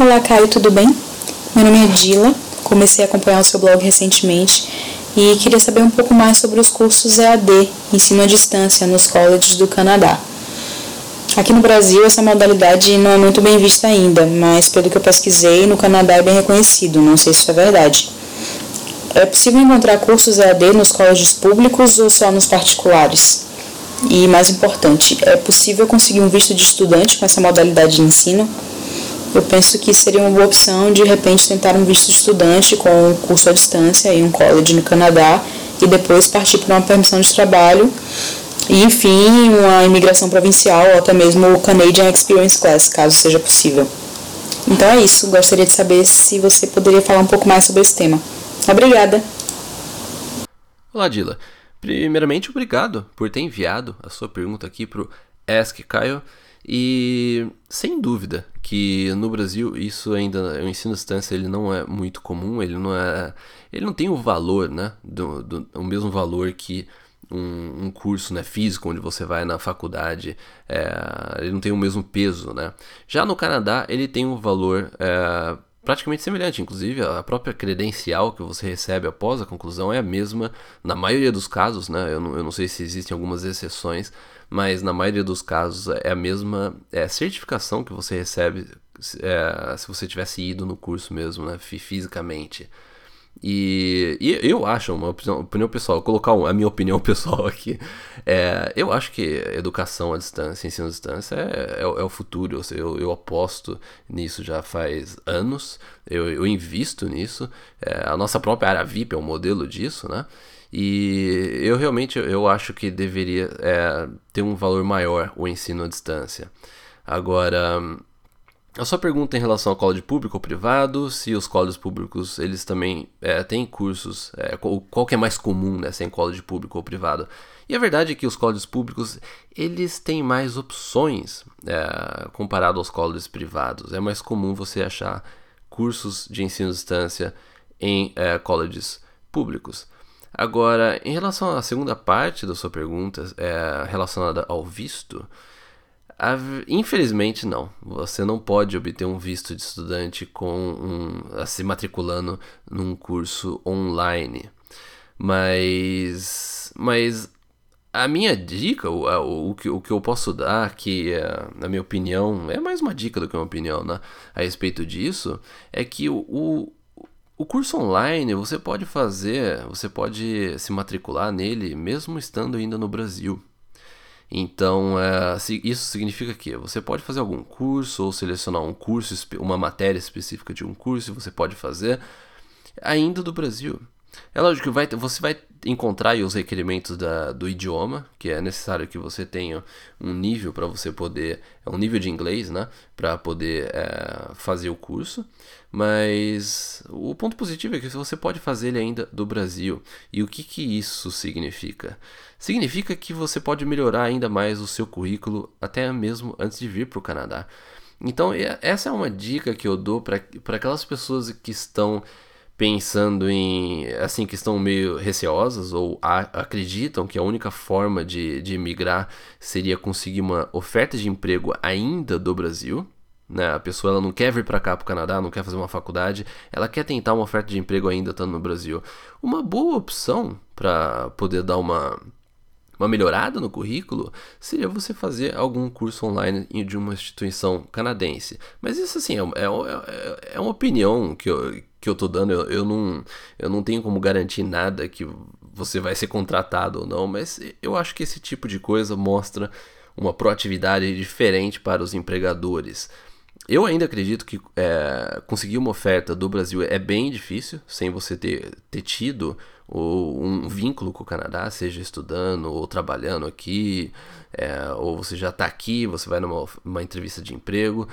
Olá, Caio, tudo bem? Meu nome é Dila, comecei a acompanhar o seu blog recentemente e queria saber um pouco mais sobre os cursos EAD, ensino à distância, nos colleges do Canadá. Aqui no Brasil, essa modalidade não é muito bem vista ainda, mas pelo que eu pesquisei, no Canadá é bem reconhecido, não sei se isso é verdade. É possível encontrar cursos EAD nos colleges públicos ou só nos particulares? E mais importante, é possível conseguir um visto de estudante com essa modalidade de ensino? Eu penso que seria uma boa opção de repente tentar um visto estudante com um curso à distância em um college no Canadá e depois partir para uma permissão de trabalho e enfim uma imigração provincial ou até mesmo o Canadian Experience Class, caso seja possível. Então é isso, gostaria de saber se você poderia falar um pouco mais sobre esse tema. Obrigada. Olá, Dila. Primeiramente, obrigado por ter enviado a sua pergunta aqui para o Ask Caio. E sem dúvida que no Brasil isso ainda o ensino à distância ele não é muito comum, ele não é, ele não tem o valor, né, do, do o mesmo valor que um, um, curso né, físico onde você vai na faculdade, é, ele não tem o mesmo peso, né? Já no Canadá ele tem um valor é, praticamente semelhante, inclusive a própria credencial que você recebe após a conclusão é a mesma na maioria dos casos, né? Eu não, eu não sei se existem algumas exceções, mas na maioria dos casos é a mesma é, certificação que você recebe é, se você tivesse ido no curso mesmo, né, fisicamente. E, e, eu acho, uma opinião, opinião pessoal, colocar a minha opinião pessoal aqui, é, eu acho que educação à distância, ensino à distância é, é, é o futuro. Eu, eu, aposto nisso já faz anos, eu, eu invisto nisso. É, a nossa própria área VIP é um modelo disso, né? E eu realmente eu acho que deveria é, ter um valor maior o ensino à distância. Agora, a sua pergunta em relação ao college público ou privado, se os colleges públicos eles também é, têm cursos, é, qual, que é mais comum né, se é college público ou privado. E a verdade é que os colleges públicos eles têm mais opções é, comparado aos colleges privados. É mais comum você achar cursos de ensino à distância em é, públicos. Agora, em relação à segunda parte da sua pergunta, é, relacionada ao visto, infelizmente não. Você não pode obter um visto de estudante com um, se matriculando num curso online. Mas, mas a minha dica, o, o, o, que, o que eu posso dar, que é, na minha opinião, é mais uma dica do que uma opinião né, a respeito disso, é que o, o curso online você pode fazer, você pode se matricular nele mesmo estando ainda no Brasil. Então, é, isso significa que você pode fazer algum curso ou selecionar um curso, uma matéria específica de um curso, você pode fazer ainda do Brasil. É lógico que vai, você vai encontrar os requerimentos da, do idioma, que é necessário que você tenha um nível para você poder, é um nível de inglês, né, para poder é, fazer o curso. Mas o ponto positivo é que você pode fazer ele ainda do Brasil. E o que, que isso significa? Significa que você pode melhorar ainda mais o seu currículo, até mesmo antes de vir para o Canadá. Então, essa é uma dica que eu dou para aquelas pessoas que estão pensando em assim que estão meio receosas ou a, acreditam que a única forma de, de migrar seria conseguir uma oferta de emprego ainda do Brasil né? A pessoa ela não quer vir para cá para o Canadá, não quer fazer uma faculdade, ela quer tentar uma oferta de emprego ainda estando no Brasil. Uma boa opção para poder dar uma uma melhorada no currículo seria você fazer algum curso online de uma instituição canadense. Mas isso assim é, é, é, é uma opinião que eu, que eu tô dando. Eu, eu, não, eu não tenho como garantir nada que você vai ser contratado ou não, mas eu acho que esse tipo de coisa mostra uma proatividade diferente para os empregadores. Eu ainda acredito que é, conseguir uma oferta do Brasil é bem difícil, sem você ter, ter tido um vínculo com o Canadá, seja estudando ou trabalhando aqui, é, ou você já está aqui, você vai numa entrevista de emprego.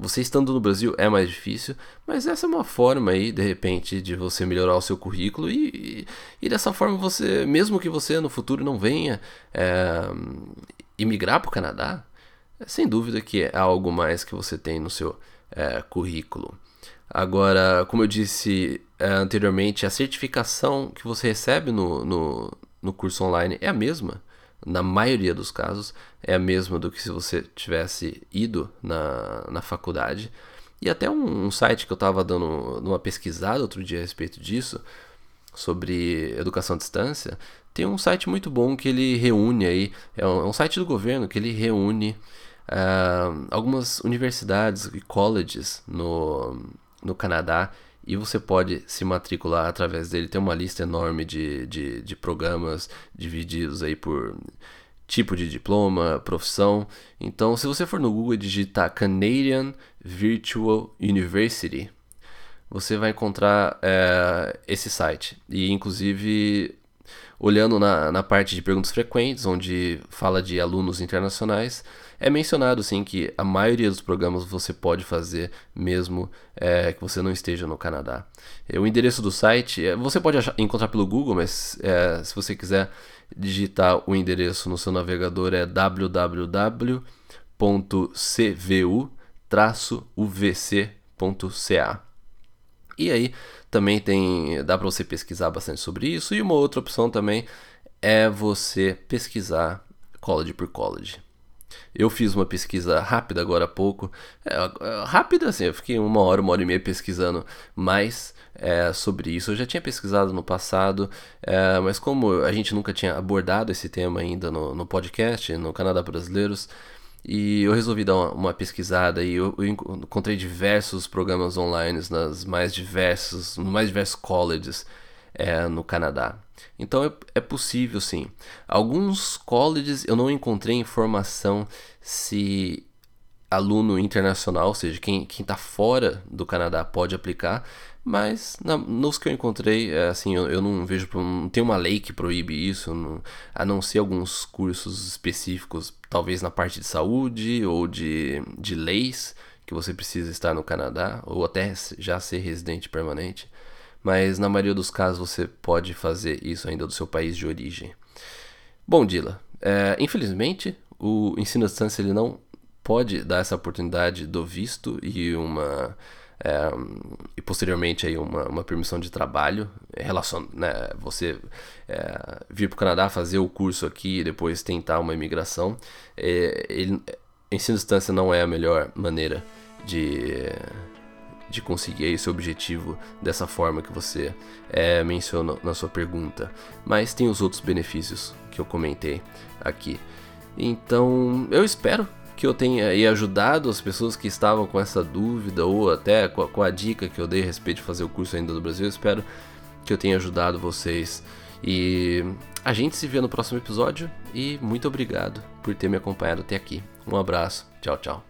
Você estando no Brasil é mais difícil, mas essa é uma forma aí, de repente, de você melhorar o seu currículo e, e, dessa forma você, mesmo que você no futuro não venha é, imigrar para o Canadá, sem dúvida que é algo mais que você tem no seu é, currículo. Agora, como eu disse é, anteriormente, a certificação que você recebe no, no, no curso online é a mesma na maioria dos casos, é a mesma do que se você tivesse ido na, na faculdade. E até um, um site que eu estava dando uma pesquisada outro dia a respeito disso, sobre educação à distância, tem um site muito bom que ele reúne aí, é um, é um site do governo que ele reúne uh, algumas universidades e colleges no, no Canadá e você pode se matricular através dele. Tem uma lista enorme de, de, de programas divididos aí por tipo de diploma, profissão. Então, se você for no Google e digitar Canadian Virtual University, você vai encontrar é, esse site. E, inclusive, olhando na, na parte de perguntas frequentes, onde fala de alunos internacionais, é mencionado sim que a maioria dos programas você pode fazer mesmo é, que você não esteja no Canadá. É, o endereço do site é, você pode achar, encontrar pelo Google, mas é, se você quiser digitar o endereço no seu navegador é www.cvu-uvc.ca. E aí também tem dá para você pesquisar bastante sobre isso e uma outra opção também é você pesquisar college por college. Eu fiz uma pesquisa rápida agora há pouco. É, é, rápida assim, eu fiquei uma hora, uma hora e meia pesquisando mais é, sobre isso. Eu já tinha pesquisado no passado, é, mas como a gente nunca tinha abordado esse tema ainda no, no podcast, no Canadá Brasileiros, e eu resolvi dar uma, uma pesquisada e eu, eu, encontrei diversos programas online nas mais diversos, nos mais diversos colleges é, no Canadá. Então é, é, possível sim. Alguns colleges eu não encontrei informação se aluno internacional, ou seja, quem está fora do Canadá pode aplicar, mas na, nos que eu encontrei, é, assim, eu, eu, não vejo, não tem uma lei que proíbe isso, não, a não ser alguns cursos específicos, talvez na parte de saúde ou de, de leis, que você precisa estar no Canadá, ou até já ser residente permanente mas na maioria dos casos você pode fazer isso ainda do seu país de origem. Bom, Dila, é, infelizmente o ensino à distância ele não pode dar essa oportunidade do visto e uma é, e posteriormente aí uma, uma permissão de trabalho relacion, né, você é, vir para o Canadá fazer o curso aqui e depois tentar uma imigração é, ele, ensino à distância não é a melhor maneira de de conseguir esse objetivo dessa forma que você é, menciona na sua pergunta. Mas tem os outros benefícios que eu comentei aqui. Então eu espero que eu tenha ajudado as pessoas que estavam com essa dúvida ou até com a, com a dica que eu dei a respeito de fazer o curso ainda do Brasil. Eu espero que eu tenha ajudado vocês. E a gente se vê no próximo episódio e muito obrigado por ter me acompanhado até aqui. Um abraço, tchau, tchau.